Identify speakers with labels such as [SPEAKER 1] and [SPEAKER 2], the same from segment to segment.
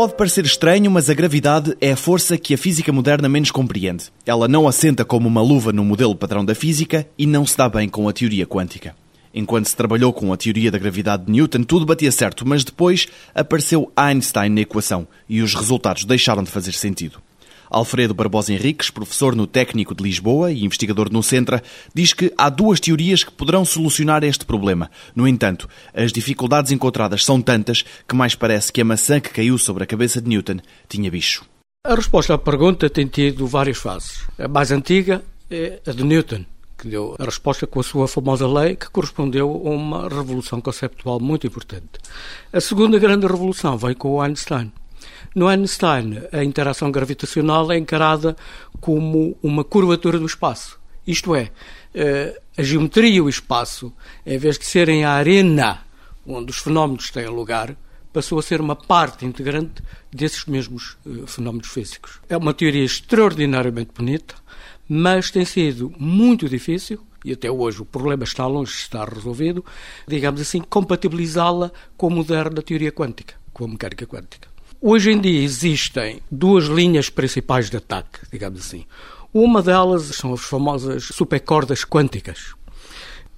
[SPEAKER 1] Pode parecer estranho, mas a gravidade é a força que a física moderna menos compreende. Ela não assenta como uma luva no modelo padrão da física e não se dá bem com a teoria quântica. Enquanto se trabalhou com a teoria da gravidade de Newton, tudo batia certo, mas depois apareceu Einstein na equação e os resultados deixaram de fazer sentido. Alfredo Barbosa Henriques, professor no Técnico de Lisboa e investigador no Centra, diz que há duas teorias que poderão solucionar este problema. No entanto, as dificuldades encontradas são tantas que mais parece que a maçã que caiu sobre a cabeça de Newton tinha bicho.
[SPEAKER 2] A resposta à pergunta tem tido várias fases. A mais antiga é a de Newton, que deu a resposta com a sua famosa lei, que correspondeu a uma revolução conceptual muito importante. A segunda grande revolução veio com o Einstein. No Einstein, a interação gravitacional é encarada como uma curvatura do espaço. Isto é, eh, a geometria e o espaço, em vez de serem a arena onde os fenómenos têm lugar, passou a ser uma parte integrante desses mesmos eh, fenómenos físicos. É uma teoria extraordinariamente bonita, mas tem sido muito difícil, e até hoje o problema está longe de estar resolvido, digamos assim, compatibilizá-la com a moderna teoria quântica, com a mecânica quântica. Hoje em dia existem duas linhas principais de ataque, digamos assim. Uma delas são as famosas supercordas quânticas.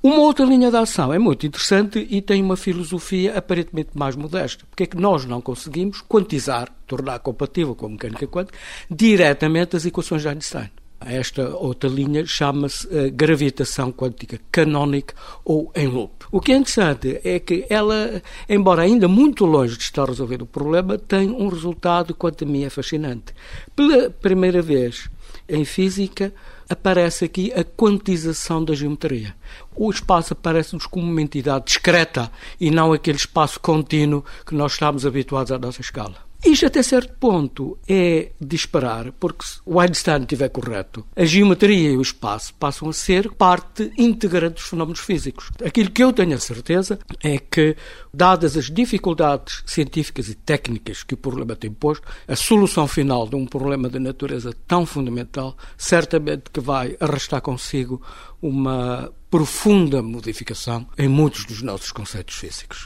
[SPEAKER 2] Uma outra linha de ação é muito interessante e tem uma filosofia aparentemente mais modesta. Porque é que nós não conseguimos quantizar, tornar compatível com a mecânica quântica, diretamente as equações de Einstein? Esta outra linha chama-se uh, gravitação quântica canónica ou em loop. O que é interessante é que ela, embora ainda muito longe de estar a resolver o problema, tem um resultado, quanto a mim, é fascinante. Pela primeira vez em física, aparece aqui a quantização da geometria. O espaço aparece-nos como uma entidade discreta e não aquele espaço contínuo que nós estamos habituados à nossa escala. Isto, até certo ponto, é disparar, porque se o Einstein estiver correto, a geometria e o espaço passam a ser parte integrante dos fenómenos físicos. Aquilo que eu tenho a certeza é que, dadas as dificuldades científicas e técnicas que o problema tem posto, a solução final de um problema de natureza tão fundamental certamente que vai arrastar consigo uma profunda modificação em muitos dos nossos conceitos físicos.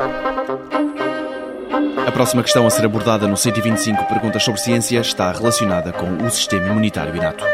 [SPEAKER 1] A próxima questão a ser abordada no 125 Perguntas sobre Ciência está relacionada com o sistema imunitário inato.